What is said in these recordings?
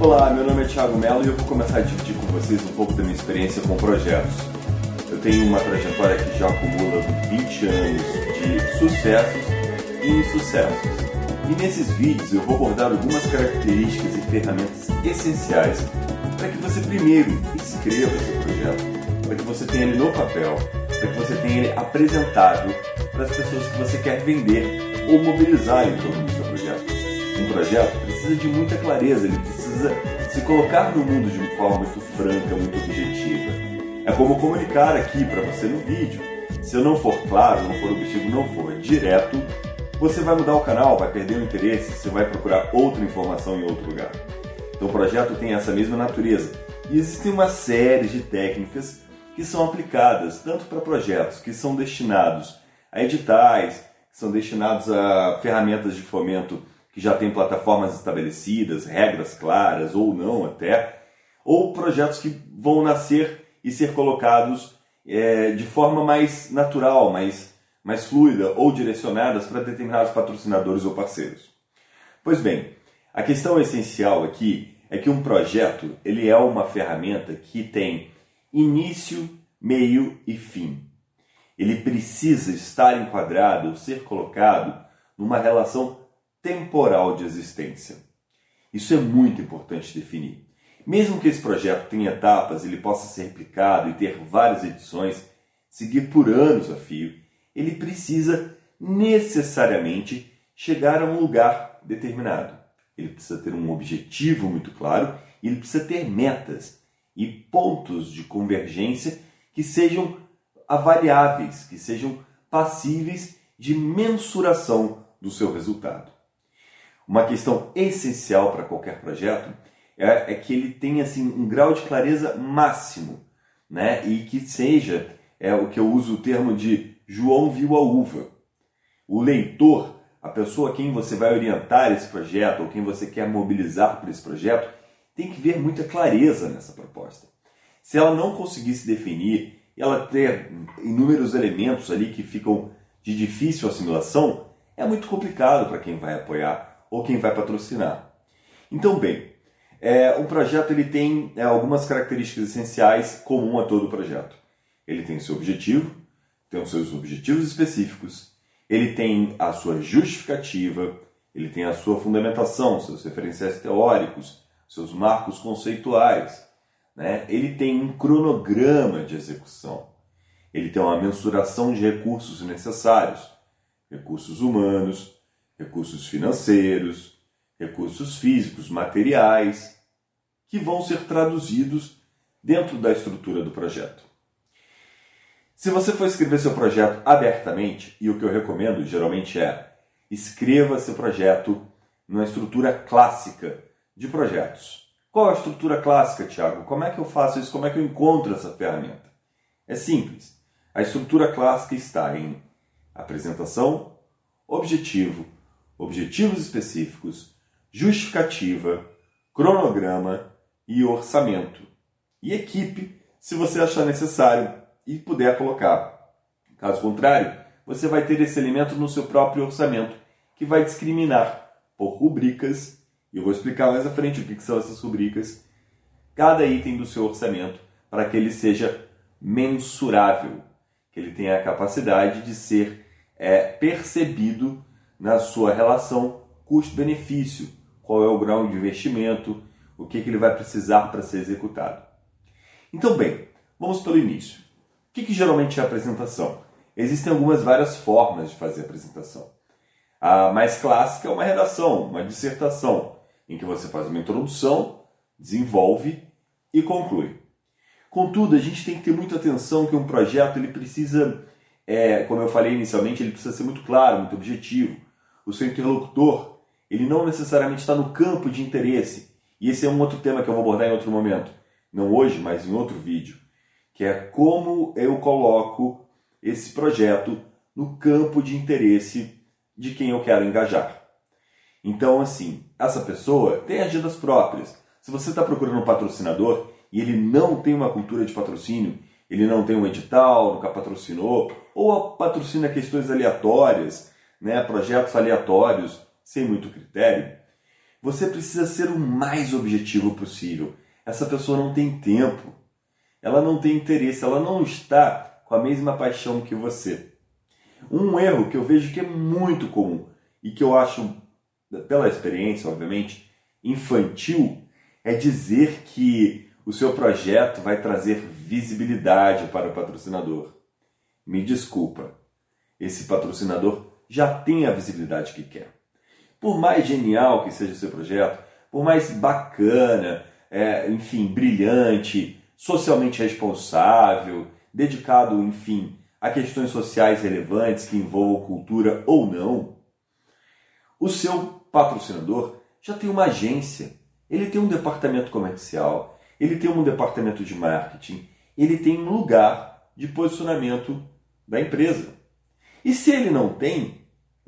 Olá, meu nome é Thiago Mello e eu vou começar a dividir com vocês um pouco da minha experiência com projetos. Eu tenho uma trajetória que já acumula 20 anos de sucessos e insucessos. E nesses vídeos eu vou abordar algumas características e ferramentas essenciais para que você primeiro escreva seu projeto, para que você tenha ele no papel, para que você tenha ele apresentado para as pessoas que você quer vender ou mobilizar em torno do seu projeto. Um projeto precisa de muita clareza, ele precisa se colocar no mundo de uma forma muito franca, muito objetiva. É como comunicar aqui para você no vídeo. Se eu não for claro, não for objetivo, não for direto, você vai mudar o canal, vai perder o interesse, você vai procurar outra informação em outro lugar. Então o projeto tem essa mesma natureza. E existem uma série de técnicas que são aplicadas tanto para projetos que são destinados a editais, que são destinados a ferramentas de fomento que já têm plataformas estabelecidas, regras claras ou não até, ou projetos que vão nascer e ser colocados é, de forma mais natural, mais, mais fluida ou direcionadas para determinados patrocinadores ou parceiros. Pois bem, a questão essencial aqui é que um projeto ele é uma ferramenta que tem início, meio e fim. Ele precisa estar enquadrado, ser colocado numa relação temporal de existência. Isso é muito importante definir. Mesmo que esse projeto tenha etapas, ele possa ser replicado e ter várias edições, seguir por anos a fio, ele precisa necessariamente chegar a um lugar determinado. Ele precisa ter um objetivo muito claro e ele precisa ter metas e pontos de convergência que sejam avaliáveis, que sejam passíveis de mensuração do seu resultado. Uma questão essencial para qualquer projeto é, é, que ele tenha assim, um grau de clareza máximo né? e que seja é o que eu uso o termo de João viu a uva. O leitor, a pessoa a quem você vai orientar esse projeto ou quem você quer mobilizar para esse projeto, tem que ver muita clareza nessa proposta. Se ela não conseguir se definir ela ter inúmeros elementos ali que ficam de difícil assimilação, é muito complicado para quem vai apoiar ou quem vai patrocinar. Então, bem, é, um projeto ele tem é, algumas características essenciais comum a todo projeto. Ele tem seu objetivo, tem os seus objetivos específicos, ele tem a sua justificativa, ele tem a sua fundamentação, seus referenciais teóricos, seus marcos conceituais. Né? Ele tem um cronograma de execução, ele tem uma mensuração de recursos necessários, recursos humanos, recursos financeiros, recursos físicos, materiais, que vão ser traduzidos dentro da estrutura do projeto. Se você for escrever seu projeto abertamente, e o que eu recomendo geralmente é escreva seu projeto numa estrutura clássica de projetos. Qual a estrutura clássica, Tiago? Como é que eu faço isso? Como é que eu encontro essa ferramenta? É simples. A estrutura clássica está em apresentação, objetivo, objetivos específicos, justificativa, cronograma e orçamento. E equipe, se você achar necessário e puder colocar. Caso contrário, você vai ter esse elemento no seu próprio orçamento, que vai discriminar por rubricas, e eu vou explicar mais à frente o que são essas rubricas, cada item do seu orçamento, para que ele seja mensurável, que ele tenha a capacidade de ser é, percebido na sua relação custo-benefício, qual é o grau de investimento, o que, que ele vai precisar para ser executado. Então, bem, vamos pelo início. O que, que geralmente é apresentação? Existem algumas várias formas de fazer apresentação. A mais clássica é uma redação, uma dissertação, em que você faz uma introdução, desenvolve e conclui. Contudo, a gente tem que ter muita atenção que um projeto ele precisa é, como eu falei inicialmente, ele precisa ser muito claro, muito objetivo. O seu interlocutor, ele não necessariamente está no campo de interesse. E esse é um outro tema que eu vou abordar em outro momento. Não hoje, mas em outro vídeo. Que é como eu coloco esse projeto no campo de interesse de quem eu quero engajar. Então, assim, essa pessoa tem agendas próprias. Se você está procurando um patrocinador e ele não tem uma cultura de patrocínio, ele não tem um edital, nunca patrocinou, ou patrocina questões aleatórias, né, projetos aleatórios, sem muito critério, Você precisa ser o mais objetivo possível. Essa pessoa não tem tempo, ela não tem interesse, ela não está com a mesma paixão que você. Um erro que eu vejo que é muito comum e que eu acho, pela experiência, obviamente, infantil, é dizer que o seu projeto vai trazer visibilidade para o patrocinador. Me desculpa, esse patrocinador já tem a visibilidade que quer. Por mais genial que seja o seu projeto, por mais bacana, é, enfim, brilhante, socialmente responsável, dedicado, enfim, a questões sociais relevantes que envolvam cultura ou não, o seu patrocinador já tem uma agência, ele tem um departamento comercial, ele tem um departamento de marketing, ele tem um lugar de posicionamento da empresa. E se ele não tem,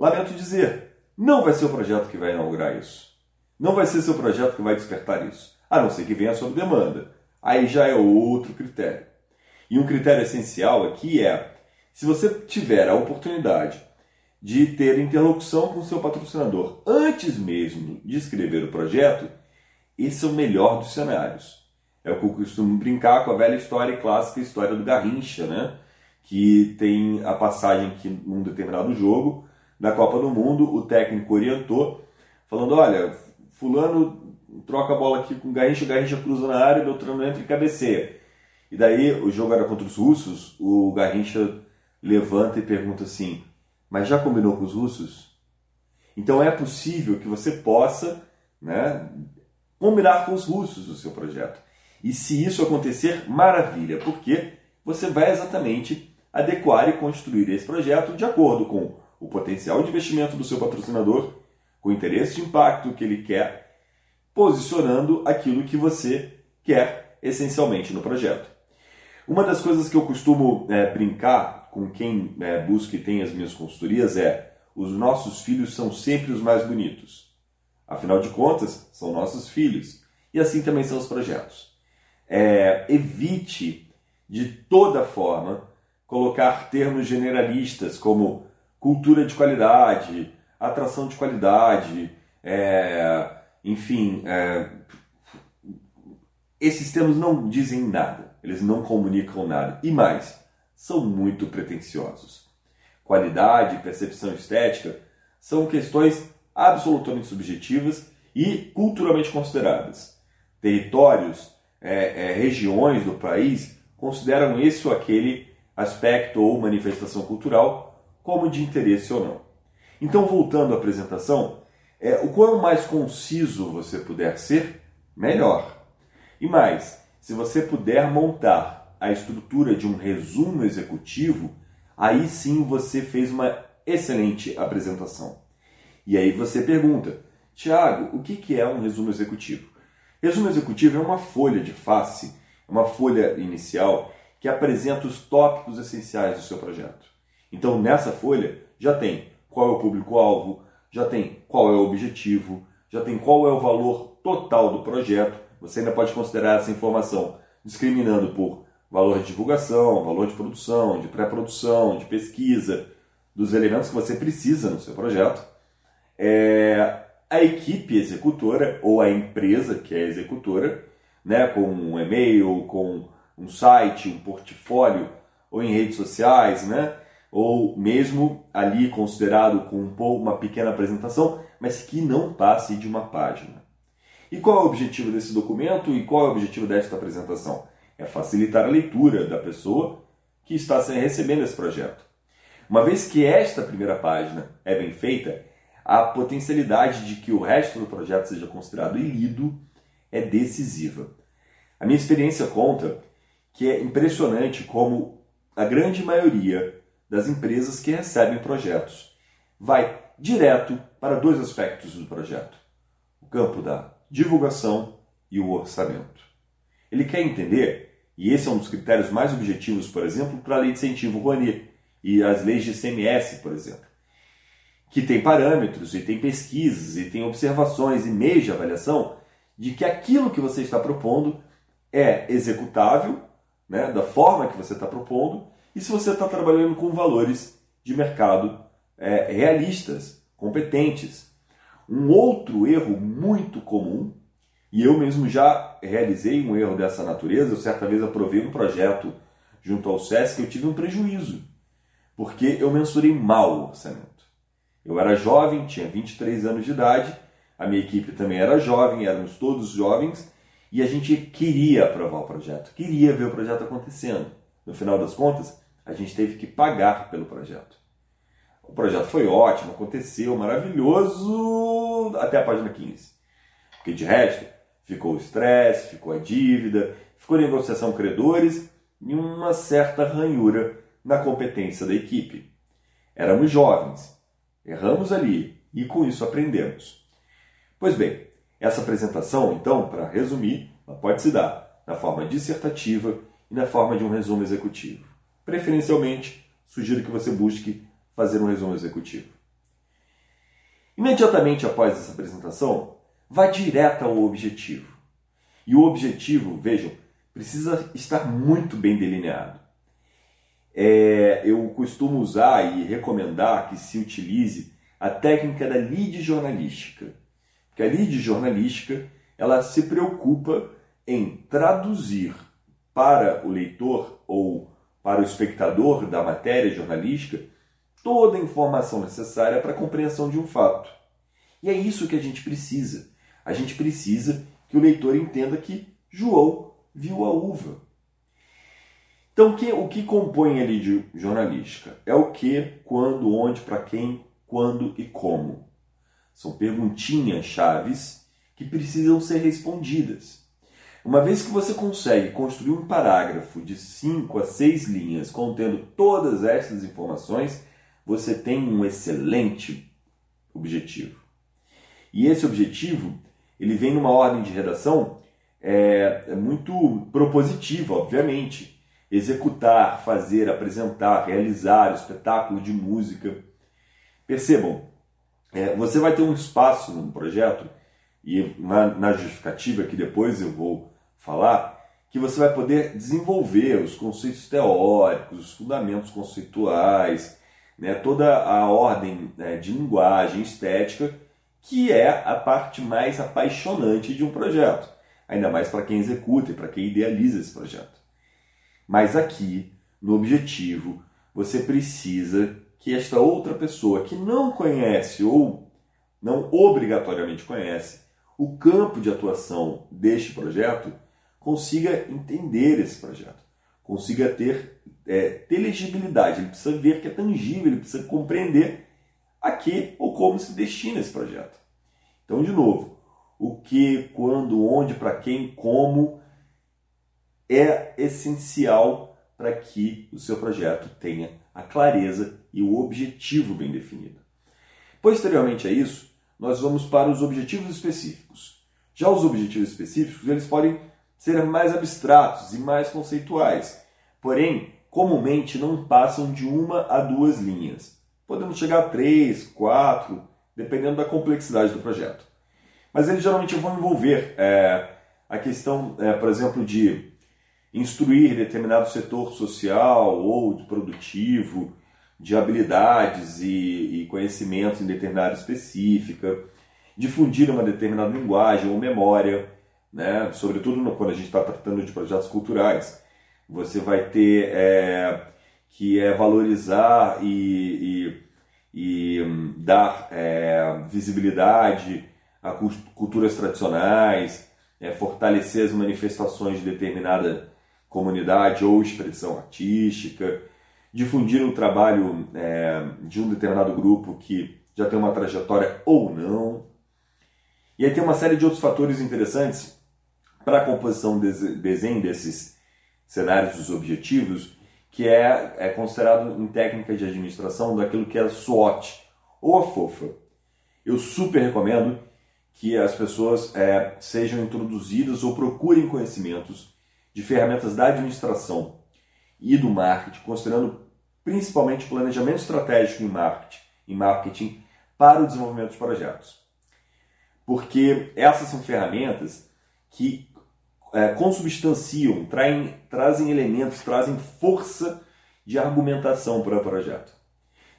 lamento dizer, não vai ser o projeto que vai inaugurar isso. Não vai ser seu projeto que vai despertar isso. A não ser que venha sob demanda. Aí já é outro critério. E um critério essencial aqui é: se você tiver a oportunidade de ter interlocução com seu patrocinador antes mesmo de escrever o projeto, esse é o melhor dos cenários. É o que eu costumo brincar com a velha história clássica, a história do Garrincha, né? que tem a passagem que num determinado jogo da Copa do Mundo o técnico orientou falando, olha, fulano troca a bola aqui com o Garrincha, o Garrincha cruza na área, Beltrano entra e cabeceia. E daí o jogo era contra os russos, o Garrincha levanta e pergunta assim, mas já combinou com os russos? Então é possível que você possa né, combinar com os russos o seu projeto. E se isso acontecer, maravilha, porque você vai exatamente adequar e construir esse projeto de acordo com o potencial de investimento do seu patrocinador, com o interesse de impacto que ele quer, posicionando aquilo que você quer essencialmente no projeto. Uma das coisas que eu costumo é, brincar com quem é, busca e tem as minhas consultorias é: os nossos filhos são sempre os mais bonitos. Afinal de contas, são nossos filhos. E assim também são os projetos. É, evite de toda forma colocar termos generalistas como cultura de qualidade, atração de qualidade, é, enfim, é, esses termos não dizem nada, eles não comunicam nada. E mais, são muito pretensiosos. Qualidade, percepção estética são questões absolutamente subjetivas e culturalmente consideradas. Territórios, é, é regiões do país consideram esse ou aquele aspecto ou manifestação cultural como de interesse ou não. Então, voltando à apresentação, é, o quanto mais conciso você puder ser, melhor. E mais, se você puder montar a estrutura de um resumo executivo, aí sim você fez uma excelente apresentação. E aí você pergunta, Tiago, o que é um resumo executivo? Resumo executivo é uma folha de face, uma folha inicial que apresenta os tópicos essenciais do seu projeto. Então, nessa folha, já tem qual é o público-alvo, já tem qual é o objetivo, já tem qual é o valor total do projeto. Você ainda pode considerar essa informação discriminando por valor de divulgação, valor de produção, de pré-produção, de pesquisa, dos elementos que você precisa no seu projeto. É, a equipe executora ou a empresa que é executora, né, com um e-mail, com um site, um portfólio, ou em redes sociais, né? Ou mesmo ali considerado com uma pequena apresentação, mas que não passe de uma página. E qual é o objetivo desse documento e qual é o objetivo desta apresentação? É facilitar a leitura da pessoa que está recebendo esse projeto. Uma vez que esta primeira página é bem feita, a potencialidade de que o resto do projeto seja considerado e lido é decisiva. A minha experiência conta que é impressionante como a grande maioria das empresas que recebem projetos vai direto para dois aspectos do projeto: o campo da divulgação e o orçamento. Ele quer entender, e esse é um dos critérios mais objetivos, por exemplo, para a lei de incentivo Rouanet e as leis de CMS, por exemplo, que tem parâmetros e tem pesquisas e tem observações e meios de avaliação de que aquilo que você está propondo é executável né, da forma que você está propondo e se você está trabalhando com valores de mercado é, realistas, competentes. Um outro erro muito comum, e eu mesmo já realizei um erro dessa natureza, eu certa vez aprovei um projeto junto ao SESC eu tive um prejuízo, porque eu mensurei mal o orçamento. Eu era jovem, tinha 23 anos de idade, a minha equipe também era jovem, éramos todos jovens, e a gente queria aprovar o projeto, queria ver o projeto acontecendo. No final das contas, a gente teve que pagar pelo projeto. O projeto foi ótimo, aconteceu, maravilhoso, até a página 15. Porque de resto, ficou o estresse, ficou a dívida, ficou a negociação credores e uma certa ranhura na competência da equipe. Éramos jovens, erramos ali e com isso aprendemos. Pois bem, essa apresentação, então, para resumir, pode se dar na forma dissertativa e na forma de um resumo executivo. Preferencialmente, sugiro que você busque fazer um resumo executivo. Imediatamente após essa apresentação, vá direto ao objetivo. E o objetivo, vejam, precisa estar muito bem delineado. É, eu costumo usar e recomendar que se utilize a técnica da lead jornalística. Porque a lead jornalística ela se preocupa em traduzir para o leitor ou para o espectador da matéria jornalística toda a informação necessária para a compreensão de um fato. E é isso que a gente precisa. A gente precisa que o leitor entenda que João viu a uva. Então, o que compõe ali de jornalística? É o que, quando, onde, para quem, quando e como. São perguntinhas chaves que precisam ser respondidas. Uma vez que você consegue construir um parágrafo de 5 a 6 linhas contendo todas essas informações, você tem um excelente objetivo. E esse objetivo, ele vem numa ordem de redação é, é muito propositiva, obviamente. Executar, fazer, apresentar, realizar, espetáculo de música. Percebam, é, você vai ter um espaço no projeto, e na, na justificativa que depois eu vou falar, que você vai poder desenvolver os conceitos teóricos, os fundamentos conceituais, né, toda a ordem né, de linguagem estética, que é a parte mais apaixonante de um projeto, ainda mais para quem executa e para quem idealiza esse projeto. Mas aqui, no objetivo, você precisa que esta outra pessoa que não conhece ou não obrigatoriamente conhece o campo de atuação deste projeto consiga entender esse projeto, consiga ter, é, ter legibilidade, ele precisa ver que é tangível, ele precisa compreender a que ou como se destina esse projeto. Então, de novo, o que, quando, onde, para quem, como é essencial para que o seu projeto tenha a clareza e o objetivo bem definido. Posteriormente a isso, nós vamos para os objetivos específicos. Já os objetivos específicos, eles podem ser mais abstratos e mais conceituais, porém, comumente não passam de uma a duas linhas. Podemos chegar a três, quatro, dependendo da complexidade do projeto. Mas eles geralmente vão envolver é, a questão, é, por exemplo, de instruir determinado setor social ou produtivo de habilidades e, e conhecimentos em determinada específica, difundir uma determinada linguagem ou memória, né? sobretudo no, quando a gente está tratando de projetos culturais. Você vai ter é, que é valorizar e, e, e hum, dar é, visibilidade a culturas tradicionais, é, fortalecer as manifestações de determinada comunidade ou expressão artística, difundir o trabalho é, de um determinado grupo que já tem uma trajetória ou não. E aí tem uma série de outros fatores interessantes para a composição de desenho desses cenários dos objetivos, que é, é considerado em técnica de administração daquilo que é SWOT, ou a FOFA. Eu super recomendo que as pessoas é, sejam introduzidas ou procurem conhecimentos de ferramentas da administração e do marketing, considerando principalmente planejamento estratégico em marketing, em marketing para o desenvolvimento de projetos. Porque essas são ferramentas que é, consubstanciam, traem, trazem elementos, trazem força de argumentação para o projeto.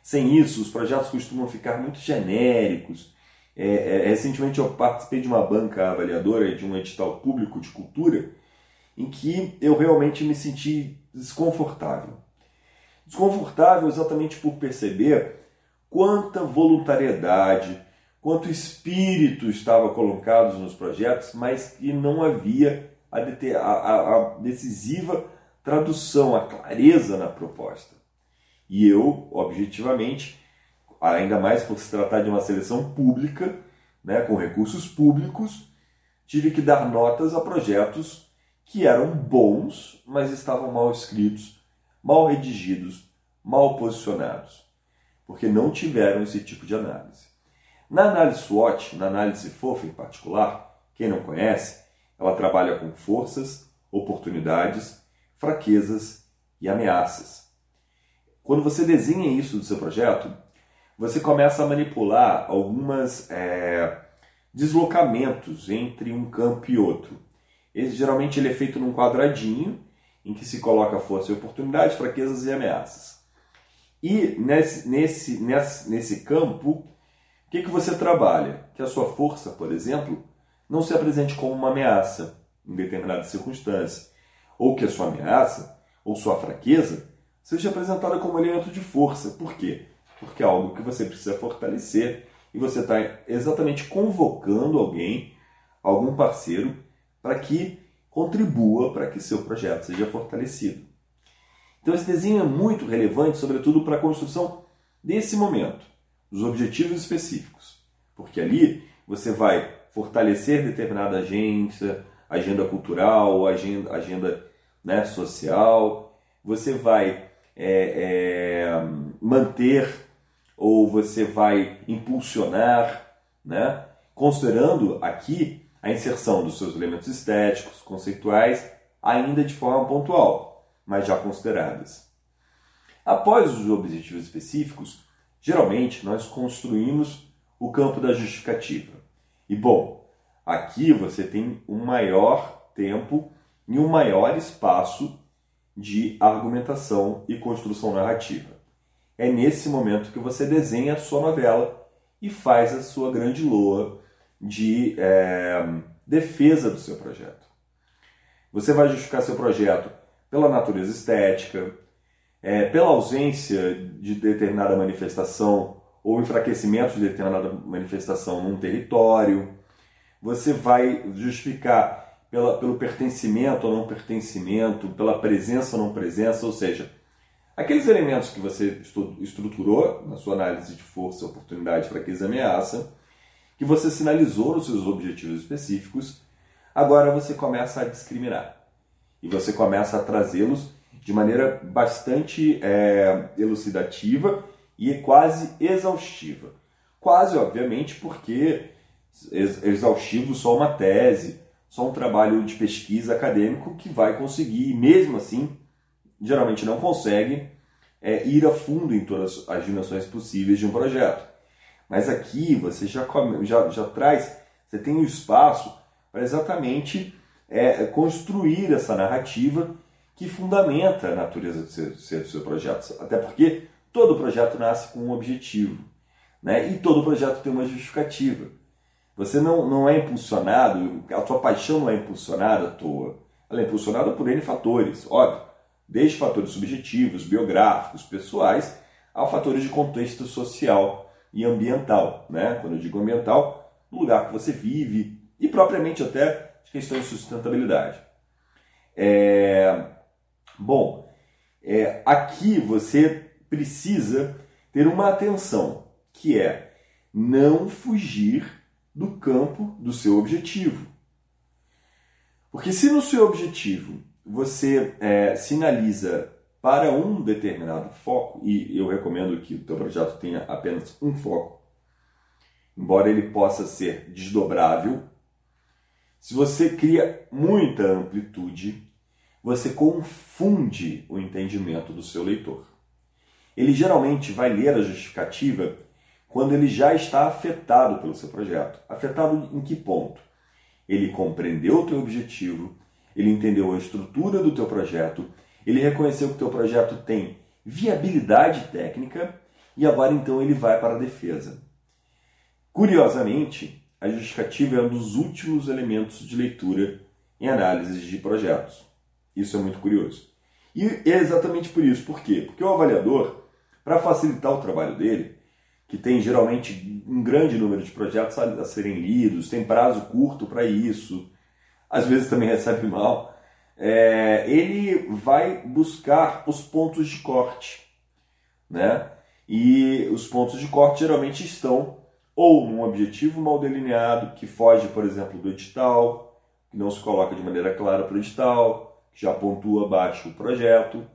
Sem isso, os projetos costumam ficar muito genéricos É, é, recentemente eu participei de uma banca avaliadora de um edital público de cultura em que eu realmente me senti desconfortável. Desconfortável exatamente por perceber quanta voluntariedade, quanto espírito estava colocado nos projetos, mas que não havia a, a, a decisiva tradução, a clareza na proposta. E eu, objetivamente, ainda mais por se tratar de uma seleção pública, né, com recursos públicos, tive que dar notas a projetos que eram bons, mas estavam mal escritos, mal redigidos, mal posicionados, porque não tiveram esse tipo de análise. Na análise SWOT, na análise FOFA em particular, quem não conhece, ela trabalha com forças, oportunidades, fraquezas e ameaças. Quando você desenha isso do seu projeto, você começa a manipular algumas é, deslocamentos entre um campo e outro. Esse, geralmente ele é feito num quadradinho em que se coloca força e oportunidade, fraquezas e ameaças. E nesse, nesse, nesse, nesse campo, o que, que você trabalha? Que a sua força, por exemplo, não se apresente como uma ameaça em determinada circunstância, ou que a sua ameaça ou sua fraqueza seja apresentada como elemento de força. Por quê? Porque é algo que você precisa fortalecer e você está exatamente convocando alguém, algum parceiro, para que contribua para que seu projeto seja fortalecido. Então esse desenho é muito relevante, sobretudo para a construção desse momento, dos objetivos específicos, porque ali você vai fortalecer determinada agência, agenda cultural, agenda, agenda né, social, você vai é, é, manter ou você vai impulsionar, né, considerando aqui a inserção dos seus elementos estéticos, conceituais, ainda de forma pontual, mas já consideradas. Após os objetivos específicos, geralmente nós construímos o campo da justificativa. E bom, aqui você tem um maior tempo e um maior espaço de argumentação e construção narrativa. É nesse momento que você desenha a sua novela e faz a sua grande loa de é, defesa do seu projeto. Você vai justificar seu projeto pela natureza estética, é, pela ausência de determinada manifestação ou enfraquecimento de determinada manifestação num território. Você vai justificar pela, pelo pertencimento ou não pertencimento, pela presença ou não presença, ou seja, aqueles elementos que você estruturou na sua análise de força, oportunidade, fraqueza ameaça que você sinalizou nos seus objetivos específicos, agora você começa a discriminar. E você começa a trazê-los de maneira bastante é, elucidativa e quase exaustiva. Quase, obviamente, porque exaustivo só uma tese, só um trabalho de pesquisa acadêmico que vai conseguir, e mesmo assim, geralmente não consegue, é, ir a fundo em todas as dimensões possíveis de um projeto. Mas aqui você já, já, já traz, você tem o um espaço para exatamente é, construir essa narrativa que fundamenta a natureza do seu, do seu projeto. Até porque todo projeto nasce com um objetivo. Né? E todo projeto tem uma justificativa. Você não, não é impulsionado, a tua paixão não é impulsionada à toa. Ela é impulsionada por N fatores, óbvio. Desde fatores subjetivos, biográficos, pessoais, a fatores de contexto social e ambiental. Né? Quando eu digo ambiental, no lugar que você vive e propriamente até questões de sustentabilidade. É... Bom, é, aqui você precisa ter uma atenção, que é não fugir do campo do seu objetivo. Porque se no seu objetivo você é, sinaliza para um determinado foco, e eu recomendo que o teu projeto tenha apenas um foco, embora ele possa ser desdobrável, se você cria muita amplitude, você confunde o entendimento do seu leitor. Ele geralmente vai ler a justificativa quando ele já está afetado pelo seu projeto. Afetado em que ponto? Ele compreendeu o teu objetivo, ele entendeu a estrutura do teu projeto, ele reconheceu que o teu projeto tem viabilidade técnica e agora então ele vai para a defesa. Curiosamente, a justificativa é um dos últimos elementos de leitura em análises de projetos. Isso é muito curioso. E é exatamente por isso. Por quê? Porque o avaliador, para facilitar o trabalho dele, que tem geralmente um grande número de projetos a serem lidos, tem prazo curto para isso, às vezes também recebe mal, é, ele vai buscar os pontos de corte. Né? E os pontos de corte geralmente estão ou num objetivo mal delineado, que foge, por exemplo, do edital, que não se coloca de maneira clara para o edital, que já pontua abaixo o projeto,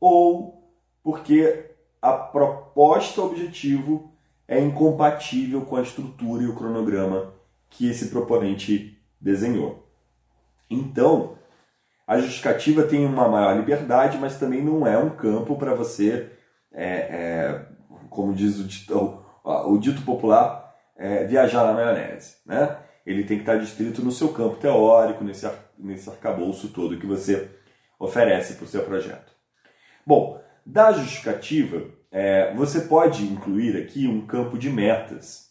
ou porque a proposta objetivo é incompatível com a estrutura e o cronograma que esse proponente desenhou. Então, a justificativa tem uma maior liberdade, mas também não é um campo para você, é, é, como diz o dito, o dito popular, é, viajar na maionese. Né? Ele tem que estar distrito no seu campo teórico, nesse, nesse arcabouço todo que você oferece para o seu projeto. Bom, da justificativa, é, você pode incluir aqui um campo de metas,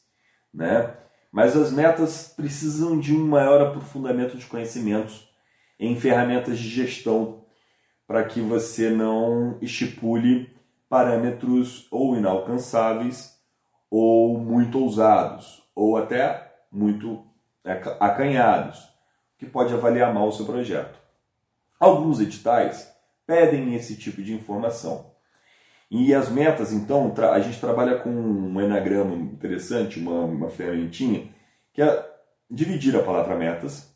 né? mas as metas precisam de um maior aprofundamento de conhecimentos em ferramentas de gestão para que você não estipule parâmetros ou inalcançáveis ou muito ousados ou até muito acanhados, que pode avaliar mal o seu projeto. Alguns editais pedem esse tipo de informação. E as metas, então, a gente trabalha com um enagrama interessante, uma, uma ferramentinha, que é dividir a palavra metas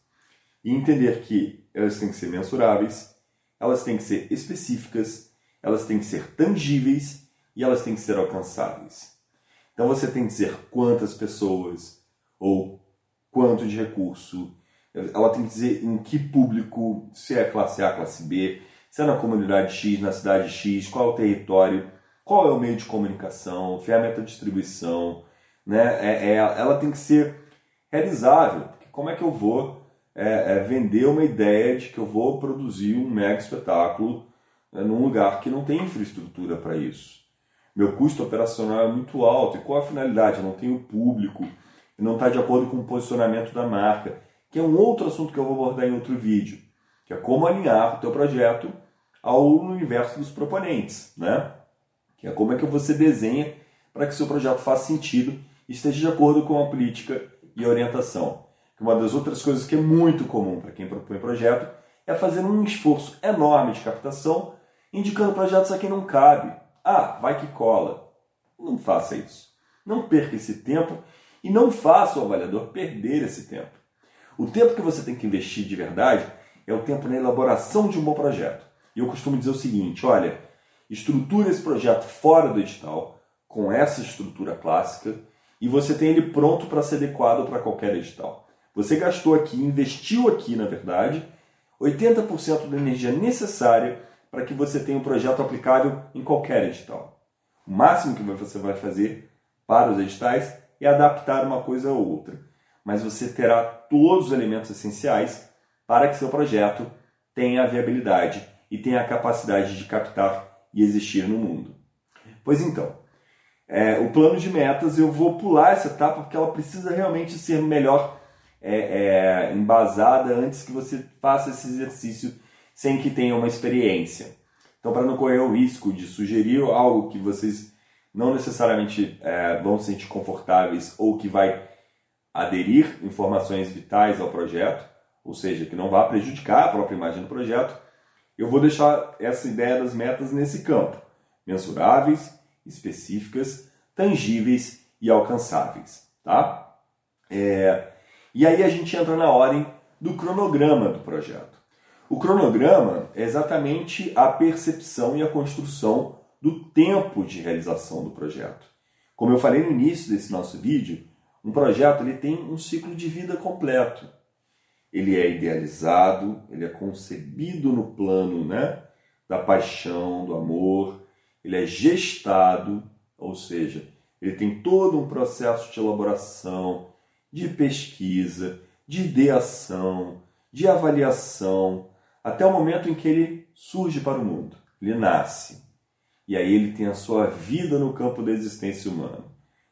e entender que elas têm que ser mensuráveis, elas têm que ser específicas, elas têm que ser tangíveis e elas têm que ser alcançáveis. Então você tem que dizer quantas pessoas ou quanto de recurso, ela tem que dizer em que público, se é classe A, classe B, se é na comunidade X, na cidade X, qual é o território, qual é o meio de comunicação, ferramenta de distribuição, né? É, é, ela tem que ser realizável. Como é que eu vou é, é, vender uma ideia de que eu vou produzir um mega espetáculo né, num lugar que não tem infraestrutura para isso? Meu custo operacional é muito alto. E qual a finalidade? Eu não tenho público, não está de acordo com o posicionamento da marca, que é um outro assunto que eu vou abordar em outro vídeo, que é como alinhar o teu projeto ao universo dos proponentes, né? Que é como é que você desenha para que seu projeto faça sentido e esteja de acordo com a política e orientação. Uma das outras coisas que é muito comum para quem propõe projeto é fazer um esforço enorme de captação, indicando projetos a quem não cabe. Ah, vai que cola. Não faça isso. Não perca esse tempo e não faça o avaliador perder esse tempo. O tempo que você tem que investir de verdade é o tempo na elaboração de um bom projeto. E eu costumo dizer o seguinte: olha, estrutura esse projeto fora do edital, com essa estrutura clássica, e você tem ele pronto para ser adequado para qualquer edital. Você gastou aqui, investiu aqui, na verdade, 80% da energia necessária para que você tenha um projeto aplicável em qualquer edital. O máximo que você vai fazer para os editais é adaptar uma coisa ou outra, mas você terá todos os elementos essenciais para que seu projeto tenha a viabilidade e tem a capacidade de captar e existir no mundo. Pois então, é, o plano de metas eu vou pular essa etapa porque ela precisa realmente ser melhor é, é, embasada antes que você faça esse exercício sem que tenha uma experiência. Então, para não correr o risco de sugerir algo que vocês não necessariamente é, vão se sentir confortáveis ou que vai aderir informações vitais ao projeto, ou seja, que não vá prejudicar a própria imagem do projeto, eu vou deixar essa ideia das metas nesse campo: mensuráveis, específicas, tangíveis e alcançáveis. Tá? É... E aí a gente entra na ordem do cronograma do projeto. O cronograma é exatamente a percepção e a construção do tempo de realização do projeto. Como eu falei no início desse nosso vídeo, um projeto ele tem um ciclo de vida completo ele é idealizado, ele é concebido no plano né, da paixão, do amor, ele é gestado, ou seja, ele tem todo um processo de elaboração, de pesquisa, de ideação, de avaliação, até o momento em que ele surge para o mundo, ele nasce. E aí ele tem a sua vida no campo da existência humana.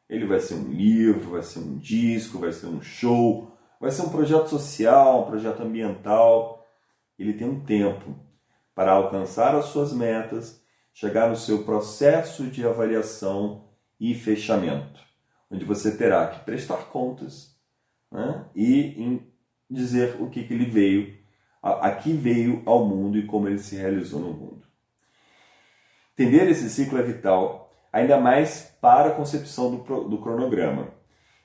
Ele vai ser um livro, vai ser um disco, vai ser um show, vai ser um projeto social, um projeto ambiental. Ele tem um tempo para alcançar as suas metas, chegar no seu processo de avaliação e fechamento, onde você terá que prestar contas né, e dizer o que, que ele veio, aqui veio ao mundo e como ele se realizou no mundo. Entender esse ciclo é vital, ainda mais para a concepção do, do cronograma,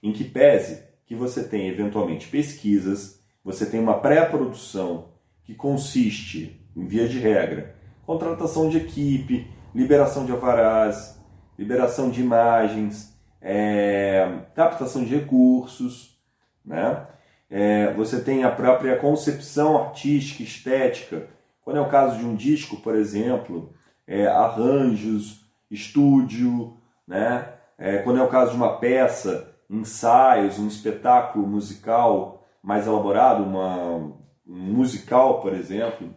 em que pese que você tem eventualmente pesquisas, você tem uma pré-produção que consiste, em via de regra, contratação de equipe, liberação de alvarás, liberação de imagens, é, captação de recursos, né? É, você tem a própria concepção artística, estética. Quando é o caso de um disco, por exemplo, é, arranjos, estúdio, né? É, quando é o caso de uma peça, ensaios, um espetáculo musical mais elaborado, uma, um musical, por exemplo.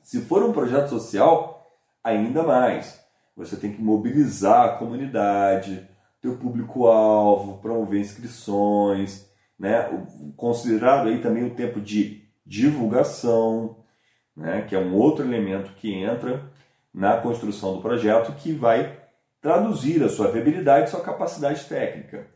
Se for um projeto social, ainda mais. Você tem que mobilizar a comunidade, teu público-alvo, promover inscrições, né? considerado aí também o tempo de divulgação, né? que é um outro elemento que entra na construção do projeto que vai traduzir a sua viabilidade e sua capacidade técnica.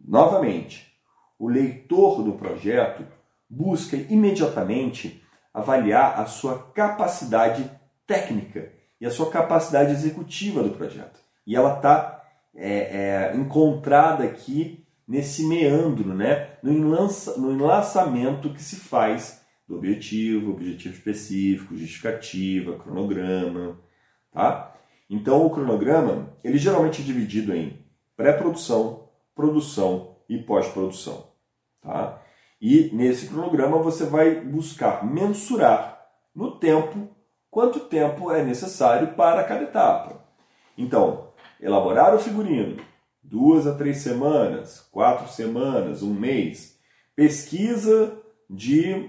Novamente, o leitor do projeto busca imediatamente avaliar a sua capacidade técnica e a sua capacidade executiva do projeto. E ela está é, é, encontrada aqui nesse meandro, né? no, enlaça, no enlaçamento que se faz do objetivo, objetivo específico, justificativa, cronograma, Tá? Então o cronograma ele geralmente é dividido em pré-produção, produção e pós-produção. Tá? E nesse cronograma você vai buscar mensurar no tempo quanto tempo é necessário para cada etapa. Então, elaborar o figurino, duas a três semanas, quatro semanas, um mês, pesquisa de,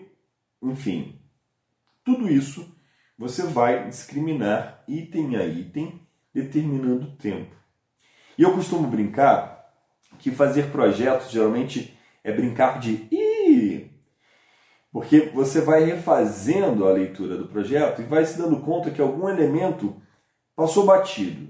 enfim, tudo isso você vai discriminar item a item, determinando o tempo. E eu costumo brincar que fazer projetos geralmente é brincar de ih, porque você vai refazendo a leitura do projeto e vai se dando conta que algum elemento passou batido.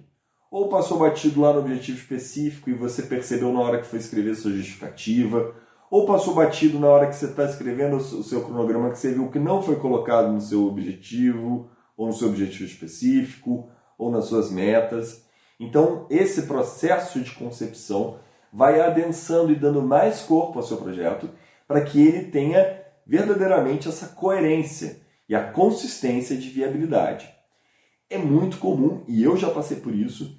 Ou passou batido lá no objetivo específico e você percebeu na hora que foi escrever sua justificativa, ou passou batido na hora que você está escrevendo o seu cronograma que você viu que não foi colocado no seu objetivo, ou no seu objetivo específico, ou nas suas metas. Então, esse processo de concepção vai adensando e dando mais corpo ao seu projeto para que ele tenha verdadeiramente essa coerência e a consistência de viabilidade. É muito comum, e eu já passei por isso,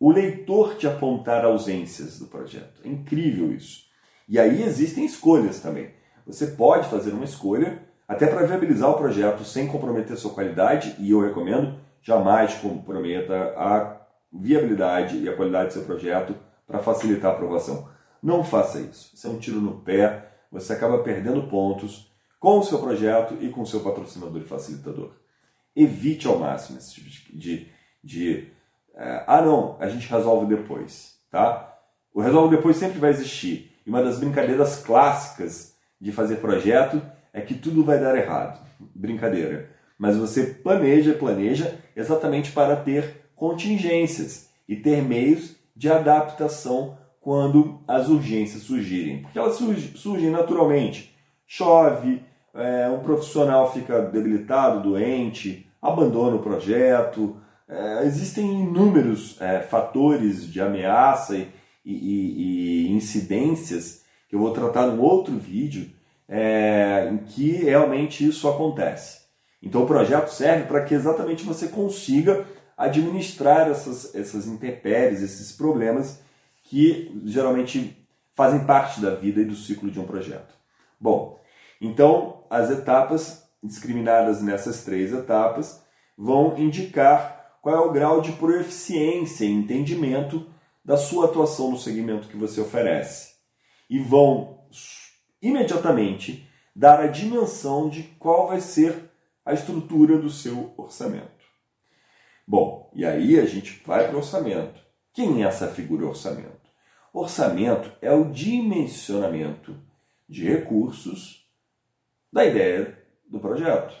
o leitor te apontar ausências do projeto. É incrível isso. E aí existem escolhas também. Você pode fazer uma escolha até para viabilizar o projeto sem comprometer sua qualidade, e eu recomendo jamais comprometa a viabilidade e a qualidade do seu projeto para facilitar a aprovação. Não faça isso. Isso é um tiro no pé, você acaba perdendo pontos com o seu projeto e com o seu patrocinador e facilitador. Evite ao máximo esse tipo de. de, uh, ah, não, a gente resolve depois. Tá? O resolve depois sempre vai existir. E uma das brincadeiras clássicas de fazer projeto é que tudo vai dar errado. Brincadeira. Mas você planeja, planeja exatamente para ter contingências e ter meios de adaptação quando as urgências surgirem. Porque elas surgem naturalmente. Chove, é, um profissional fica debilitado, doente, abandona o projeto. É, existem inúmeros é, fatores de ameaça e, e, e, incidências que eu vou tratar num outro vídeo é, em que realmente isso acontece. Então o projeto serve para que exatamente você consiga administrar essas, essas intempéries, esses problemas que geralmente fazem parte da vida e do ciclo de um projeto. Bom, então as etapas discriminadas nessas três etapas vão indicar qual é o grau de proeficiência e entendimento da sua atuação no segmento que você oferece. E vão imediatamente dar a dimensão de qual vai ser a estrutura do seu orçamento. Bom, e aí a gente vai para o orçamento. Quem é essa figura orçamento? Orçamento é o dimensionamento de recursos da ideia do projeto.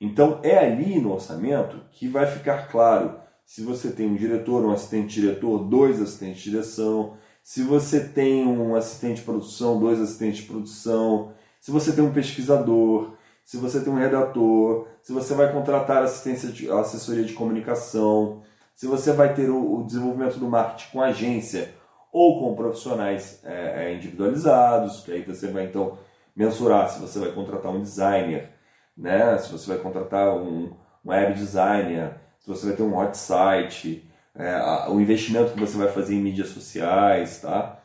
Então é ali no orçamento que vai ficar claro se você tem um diretor, um assistente diretor, dois assistentes de direção, se você tem um assistente de produção, dois assistentes de produção, se você tem um pesquisador, se você tem um redator, se você vai contratar assistência de, assessoria de comunicação, se você vai ter o, o desenvolvimento do marketing com agência ou com profissionais é, é, individualizados, que aí você vai então mensurar se você vai contratar um designer, né? se você vai contratar um, um web designer, se você vai ter um hot site, é, o investimento que você vai fazer em mídias sociais, tá?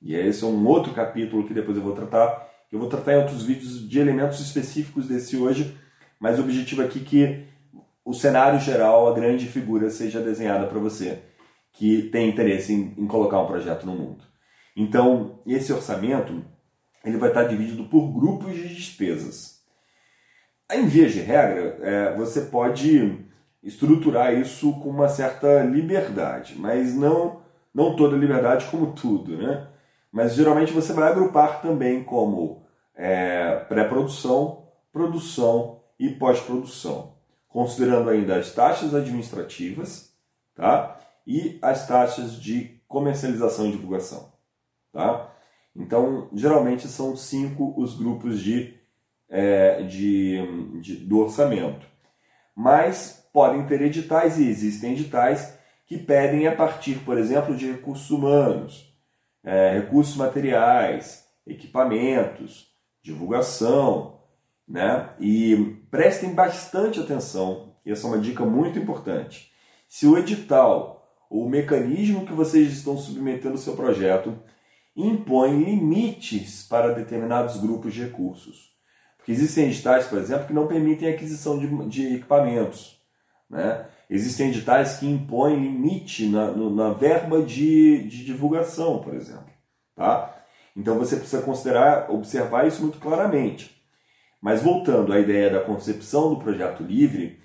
E esse é um outro capítulo que depois eu vou tratar. Eu vou tratar em outros vídeos de elementos específicos desse hoje, mas o objetivo aqui é que o cenário geral, a grande figura seja desenhada para você que tem interesse em, em, colocar um projeto no mundo. Então, esse orçamento ele vai estar dividido por grupos de despesas. Em via de regra, é, você pode estruturar isso com uma certa liberdade, mas não, não toda liberdade como tudo, né? Mas geralmente você vai agrupar também como é, pré-produção, produção e pós-produção, considerando ainda as taxas administrativas, tá? E as taxas de comercialização e divulgação, tá? Então, geralmente são cinco os grupos de, é, de, de do orçamento. Mas podem ter editais e existem editais que pedem a partir, por exemplo, de recursos humanos, é, recursos materiais, equipamentos, divulgação, né? E prestem bastante atenção, essa é uma dica muito importante. Se o edital ou o mecanismo que vocês estão submetendo ao seu projeto impõe limites para determinados grupos de recursos. Porque existem editais, por exemplo, que não permitem aquisição de, de equipamentos. Né? Existem editais que impõem limite na, na verba de, de divulgação, por exemplo. Tá? Então você precisa considerar, observar isso muito claramente. Mas voltando à ideia da concepção do projeto livre,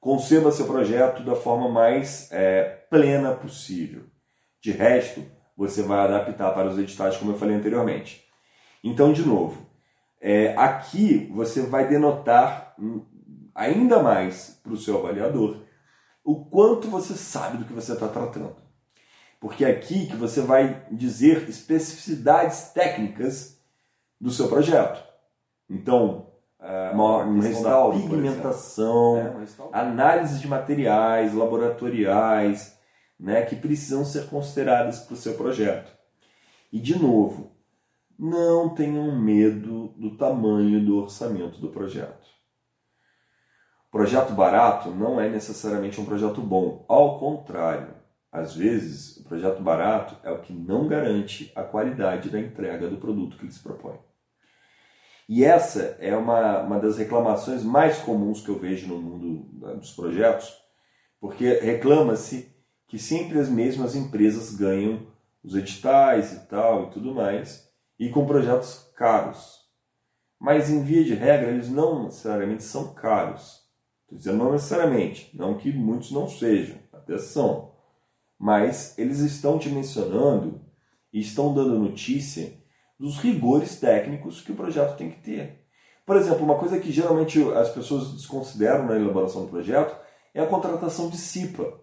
conceba seu projeto da forma mais é, plena possível. De resto, você vai adaptar para os editais, como eu falei anteriormente. Então, de novo, é, aqui você vai denotar ainda mais para o seu avaliador o quanto você sabe do que você está tratando. Porque é aqui que você vai dizer especificidades técnicas do seu projeto. Então, é, uma, uma restauro, pigmentação, é, análise de materiais laboratoriais, né, que precisam ser consideradas para o seu projeto. E de novo, não tenham medo do tamanho do orçamento do projeto. Projeto barato não é necessariamente um projeto bom. Ao contrário, às vezes o projeto barato é o que não garante a qualidade da entrega do produto que ele se propõe. E essa é uma, uma das reclamações mais comuns que eu vejo no mundo dos projetos, porque reclama-se que sempre as mesmas empresas ganham os editais e tal e tudo mais, e com projetos caros. Mas em via de regra, eles não necessariamente são caros. Estou dizendo não necessariamente, não que muitos não sejam, até são. Mas eles estão te mencionando e estão dando notícia dos rigores técnicos que o projeto tem que ter. Por exemplo, uma coisa que geralmente as pessoas desconsideram na elaboração do projeto é a contratação de CIPA,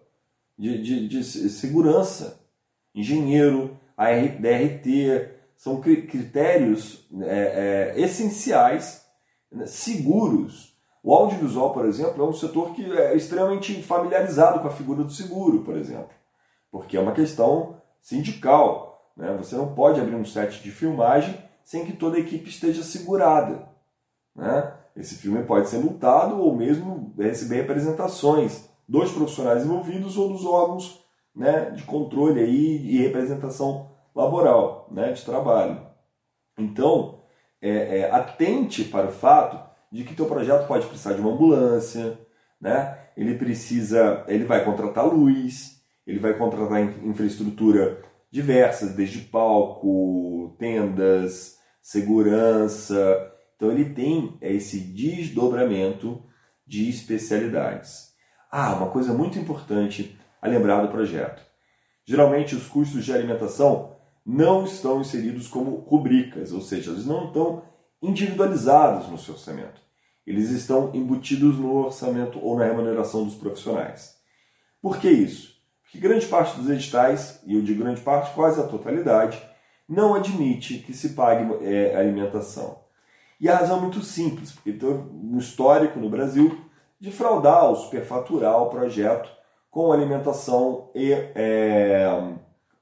de, de, de segurança, engenheiro, DRT, são critérios é, é, essenciais, né, seguros. O audiovisual, por exemplo, é um setor que é extremamente familiarizado com a figura do seguro, por exemplo, porque é uma questão sindical. Né? Você não pode abrir um set de filmagem sem que toda a equipe esteja segurada. Né? Esse filme pode ser multado ou mesmo receber representações dos profissionais envolvidos ou dos órgãos né, de controle aí e representação laboral, né, de trabalho. Então, é, é, atente para o fato de que teu projeto pode precisar de uma ambulância, né? Ele precisa, ele vai contratar luz, ele vai contratar infraestrutura diversas, desde palco, tendas, segurança. Então ele tem esse desdobramento de especialidades. Ah, uma coisa muito importante a lembrar do projeto. Geralmente os custos de alimentação não estão inseridos como rubricas, ou seja, eles não estão individualizados no seu orçamento. Eles estão embutidos no orçamento ou na remuneração dos profissionais. Por que isso? Porque grande parte dos editais, e eu digo grande parte, quase a totalidade, não admite que se pague é, alimentação. E a razão é muito simples, porque tem um histórico no Brasil de fraudar ou superfaturar o projeto com alimentação e é,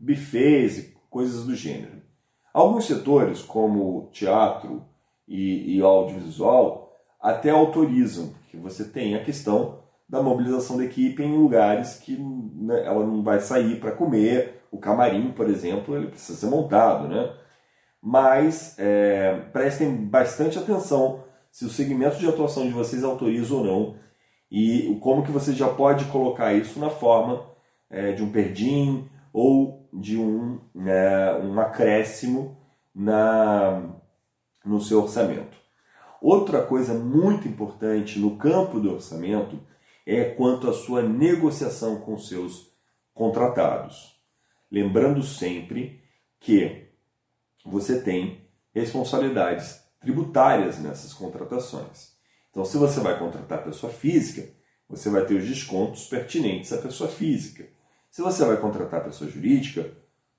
buffets e coisas do gênero. Alguns setores, como teatro e, e audiovisual, até autorizam que você tenha a questão da mobilização da equipe em lugares que né, ela não vai sair para comer. O camarim, por exemplo, ele precisa ser montado, né? Mas é, prestem bastante atenção se o segmento de atuação de vocês autoriza ou não e como que você já pode colocar isso na forma é, de um perdim ou de um, né, um acréscimo na, no seu orçamento. Outra coisa muito importante no campo do orçamento é quanto à sua negociação com seus contratados. Lembrando sempre que você tem responsabilidades tributárias nessas contratações. Então, se você vai contratar pessoa física, você vai ter os descontos pertinentes à pessoa física. Se você vai contratar pessoa jurídica,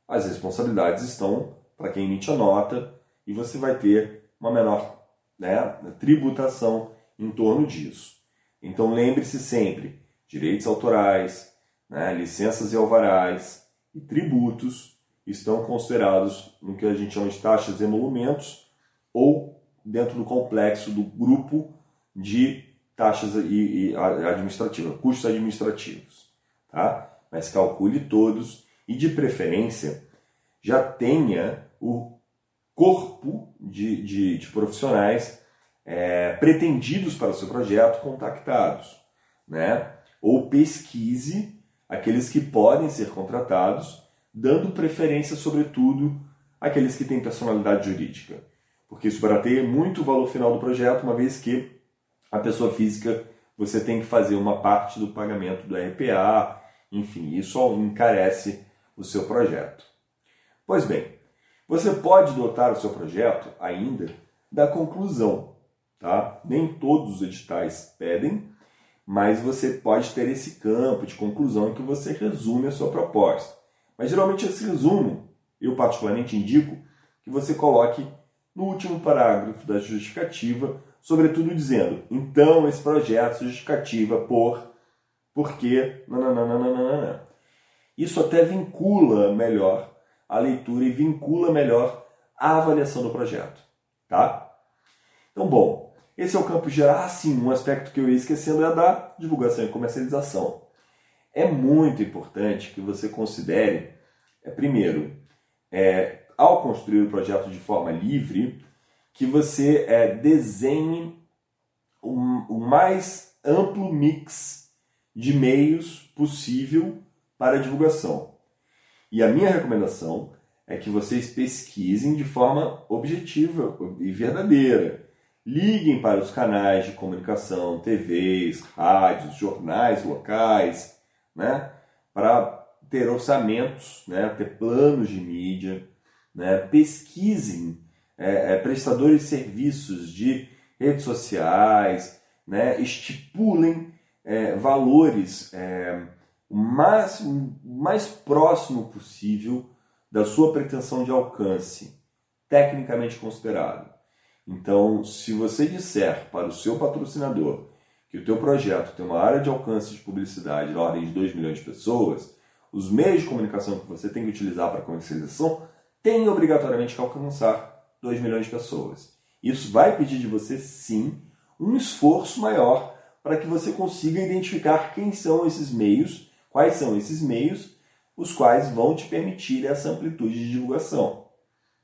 as responsabilidades estão para quem emite a nota e você vai ter uma menor né, tributação em torno disso. Então lembre-se sempre: direitos autorais, né, licenças e alvarás e tributos estão considerados no que a gente chama de taxas e emolumentos ou dentro do complexo do grupo de taxas e, e administrativas, custos administrativos. Tá? Mas calcule todos e, de preferência, já tenha o corpo de, de, de profissionais é, pretendidos para o seu projeto contactados, né? Ou pesquise aqueles que podem ser contratados, dando preferência, sobretudo, àqueles que têm personalidade jurídica, porque isso vai ter muito valor final do projeto, uma vez que a pessoa física você tem que fazer uma parte do pagamento do RPA, enfim, isso encarece o seu projeto. Pois bem, você pode dotar o seu projeto ainda da conclusão, Tá? Nem todos os editais pedem, mas você pode ter esse campo de conclusão em que você resume a sua proposta. Mas geralmente esse resumo, eu particularmente indico que você coloque no último parágrafo da justificativa, sobretudo dizendo: então esse projeto justificativa por, porque, nananana. Isso até vincula melhor a leitura e vincula melhor a avaliação do projeto, tá? Então, bom, esse é o campo geral. Ah, sim, um aspecto que eu ia esquecendo é da divulgação e comercialização. É muito importante que você considere, é, primeiro, é, ao construir o projeto de forma livre, que você é, desenhe o um mais amplo mix de meios possível para divulgação. E a minha recomendação é que vocês pesquisem de forma objetiva e verdadeira Liguem para os canais de comunicação, TVs, rádios, jornais locais, né? para ter orçamentos, né? ter planos de mídia, né? pesquisem é, é, prestadores de serviços de redes sociais, né? estipulem é, valores é, o mais, o mais próximo possível da sua pretensão de alcance, tecnicamente considerado. Então, se você disser para o seu patrocinador que o teu projeto tem uma área de alcance de publicidade na ordem de 2 milhões de pessoas, os meios de comunicação que você tem que utilizar para comercialização têm obrigatoriamente que alcançar 2 milhões de pessoas. Isso vai pedir de você, sim, um esforço maior para que você consiga identificar quem são esses meios, quais são esses meios, os quais vão te permitir essa amplitude de divulgação.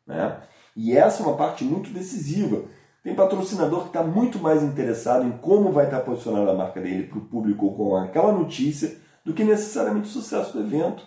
Né? E essa é uma parte muito decisiva. Tem patrocinador que está muito mais interessado em como vai estar tá posicionada a marca dele para o público com aquela notícia do que necessariamente o sucesso do evento.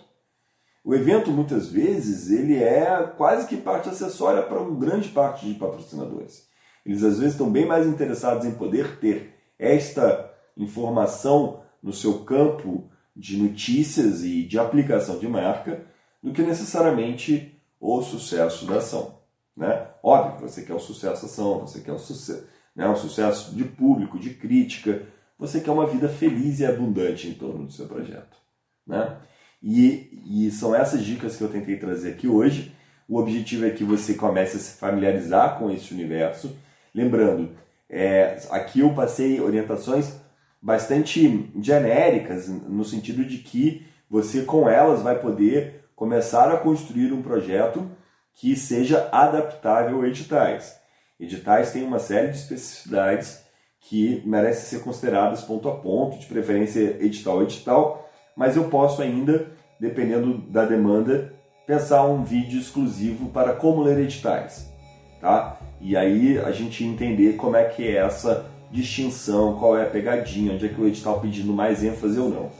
O evento, muitas vezes, ele é quase que parte acessória para uma grande parte de patrocinadores. Eles, às vezes, estão bem mais interessados em poder ter esta informação no seu campo de notícias e de aplicação de marca do que necessariamente o sucesso da ação. Né? Óbvio, você quer o sucesso ação, você quer o sucesso, né, um sucesso de público, de crítica, você quer uma vida feliz e abundante em torno do seu projeto. Né? E, e são essas dicas que eu tentei trazer aqui hoje. O objetivo é que você comece a se familiarizar com esse universo. Lembrando, é, aqui eu passei orientações bastante genéricas, no sentido de que você, com elas, vai poder começar a construir um projeto que seja adaptável a editais. Editais têm uma série de especificidades que merecem ser consideradas ponto a ponto, de preferência edital a edital, mas eu posso ainda, dependendo da demanda, pensar um vídeo exclusivo para como ler editais, tá? E aí a gente entender como é que é essa distinção, qual é a pegadinha, onde é que o edital pedindo mais ênfase ou não.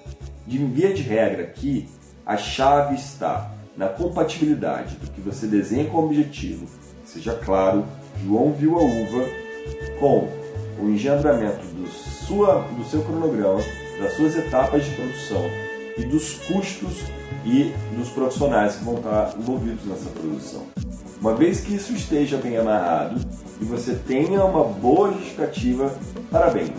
De via de regra aqui, a chave está na compatibilidade do que você desenha como objetivo, seja claro, João viu a uva, com o engendramento do, sua, do seu cronograma, das suas etapas de produção e dos custos e dos profissionais que vão estar envolvidos nessa produção. Uma vez que isso esteja bem amarrado e você tenha uma boa justificativa, parabéns!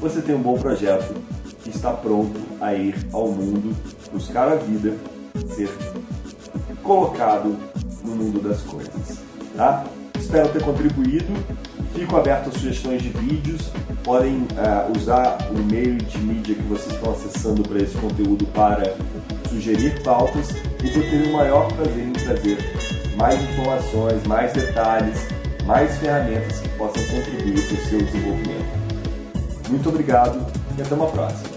Você tem um bom projeto que está pronto a ir ao mundo, buscar a vida, ser colocado no mundo das coisas. Tá? Espero ter contribuído. Fico aberto a sugestões de vídeos. Podem uh, usar o e-mail de mídia que vocês estão acessando para esse conteúdo para sugerir pautas e vou ter o maior prazer em trazer mais informações, mais detalhes, mais ferramentas que possam contribuir para o seu desenvolvimento. Muito obrigado e até uma próxima.